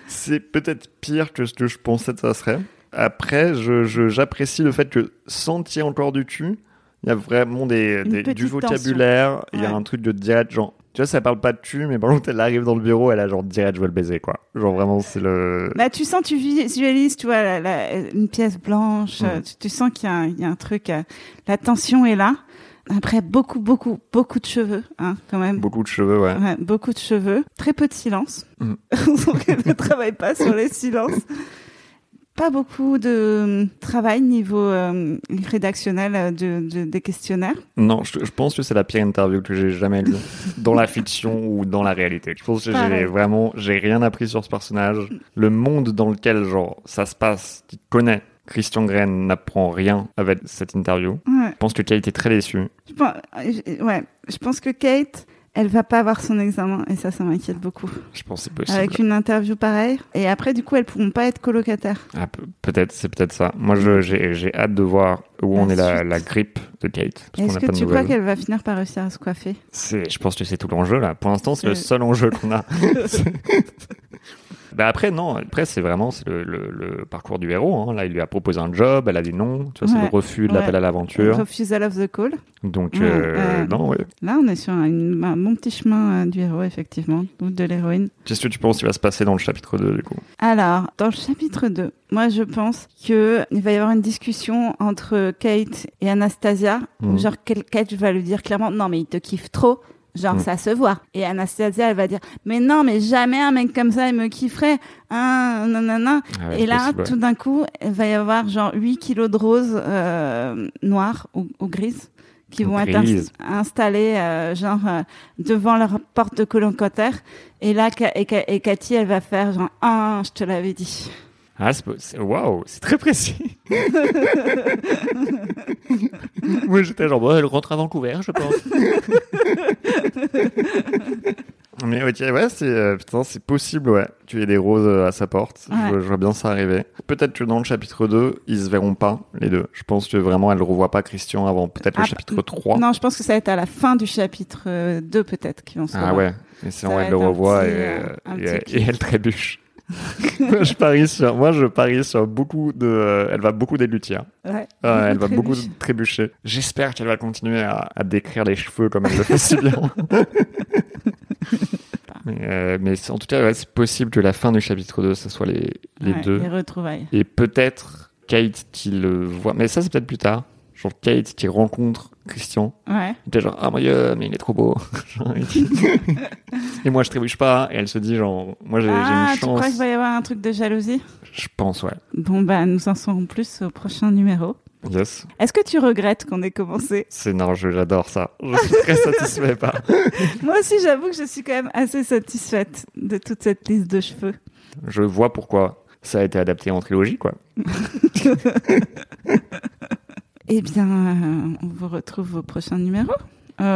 C'est peut-être pire que ce que je pensais que ça serait. Après, j'apprécie le fait que sans tirer encore du cul, il y a vraiment des, du vocabulaire, il y a un truc de direct, genre, tu vois, ça parle pas de cul, mais par contre, elle arrive dans le bureau, elle a genre direct, je veux le baiser, quoi. Genre vraiment, c'est le. Bah, tu sens, tu visualises, tu vois, la- la- une pièce blanche. Mhm. euh, Tu, tu sens qu'il y, a un- il y a un truc. euh, la tension est là. Après, beaucoup, beaucoup, beaucoup de cheveux, hein, quand même. Beaucoup de cheveux, ouais. Ouais, beaucoup de cheveux, très peu de silence. Mm. *laughs* Donc elle ne travaille pas sur les silences. Pas beaucoup de euh, travail niveau euh, rédactionnel euh, de, de- des questionnaires. Non, je, je pense que c'est la pire interview que j'ai jamais lue *laughs* dans la fiction ou dans la réalité. Je pense que j'ai vraiment, j'ai rien appris sur ce personnage. Le monde dans lequel genre ça se passe, qui connaît Christian Grey n'apprend rien avec cette interview. Ouais. Je pense que Kate est très déçue. Je pense, ouais, je pense que Kate, elle va pas avoir son examen et ça, ça m'inquiète beaucoup. Je pense que c'est possible. Avec une interview pareille. Et après, du coup, elles pourront pas être colocataires. Ah, pe- peut-être, c'est peut-être ça. Moi, je- j'ai j'ai hâte de voir où La on est la, la grippe de Kate. Est-ce que tu crois qu'elle va finir par réussir à se coiffer? Je pense que c'est tout l'enjeu là. Pour l'instant, c'est le Euh. seul enjeu qu'on a. *laughs* *laughs* bah après, non. Après, c'est vraiment le, le- le parcours du héros. hein. Là, il lui a proposé un job, elle a dit non. Tu vois, c'est le refus de l'appel à l'aventure. Refusal of the call. Donc, Ouais, euh, non, ouais. Là, on est sur un, une- un bon petit chemin euh, du héros, effectivement, ou de l'héroïne. Qu'est-ce que tu penses qui va se passer dans le chapitre 2 du coup? Alors, dans le chapitre 2, moi je pense que il va y avoir une discussion entre Kate et Anastasia, Mhm. genre Kate va lui dire clairement non mais il te kiffe trop. Genre Mhm. ça se voit. Et Anastasia elle va dire mais non mais jamais un mec comme ça il me kifferait. Hein, nanana. Ah ouais, et c'est là possible, ouais. tout d'un coup il va y avoir genre 8 kilos de roses euh, noires ou, ou grises qui vont être grises. ins- installées euh, genre euh, devant leur porte de colocataire. Et là et, et Cathy elle va faire genre ah je te l'avais dit. Ah, c'est, c'est- waouh, c'est très précis. *laughs* Moi, j'étais genre, bon, elle rentre à Vancouver, je pense. *laughs* *laughs* Mais ok, ouais, c'est, euh, putain, c'est possible, ouais. Tu aies des roses euh, à sa porte. Ouais. Je, je vois bien ça arriver. Peut-être que dans le chapitre 2, ils se verront pas, les deux. Je pense que vraiment, elle ne revoit pas Christian avant peut-être le Ah, chapitre 3. Non, je pense que ça va être à la fin du chapitre euh, 2 peut-être qu'ils vont se Ah revoir. ouais. Et sinon, elle le revoit petit, et, euh, elle trébuche. Moi, *laughs* je parie sur, moi, je parie sur beaucoup de, euh, elle va beaucoup déglutir. Ouais. Ah, elle va beaucoup trébucher. trébucher. J'espère qu'elle va continuer à, à décrire les cheveux comme elle le fait si bien. *laughs* Mais, euh, mais c'est- en tout cas, ouais, c'est possible que la fin du chapitre 2, ce soit les, les Ouais, deux. Les retrouvailles. Et peut-être Kate qui le voit. Mais ça, c'est peut-être plus tard. Genre Kate qui rencontre Christian. Ouais. Il était genre, ah mon dieu, mais il est trop beau. *laughs* Et moi, je trébuche pas. Et elle se dit, genre, moi, j'ai Ah, une tu chance. crois qu'il va y avoir un truc de jalousie? Je pense, ouais. Bon, bah, nous en saurons plus au prochain numéro. Yes. Est-ce que tu regrettes qu'on ait commencé? C'est non, j'adore ça. Je suis très *laughs* satisfait par. Moi aussi, j'avoue que je suis quand même assez satisfaite de toute cette liste de cheveux. Je vois pourquoi ça a été adapté en trilogie, quoi. *laughs* Eh bien, euh, on vous retrouve au prochain numéro,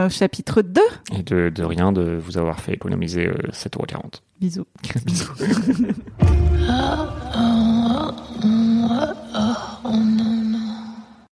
chapitre 2. Et de, rien de vous avoir fait économiser euh, euros Bisous. *laughs* Bisous. *laughs* *laughs*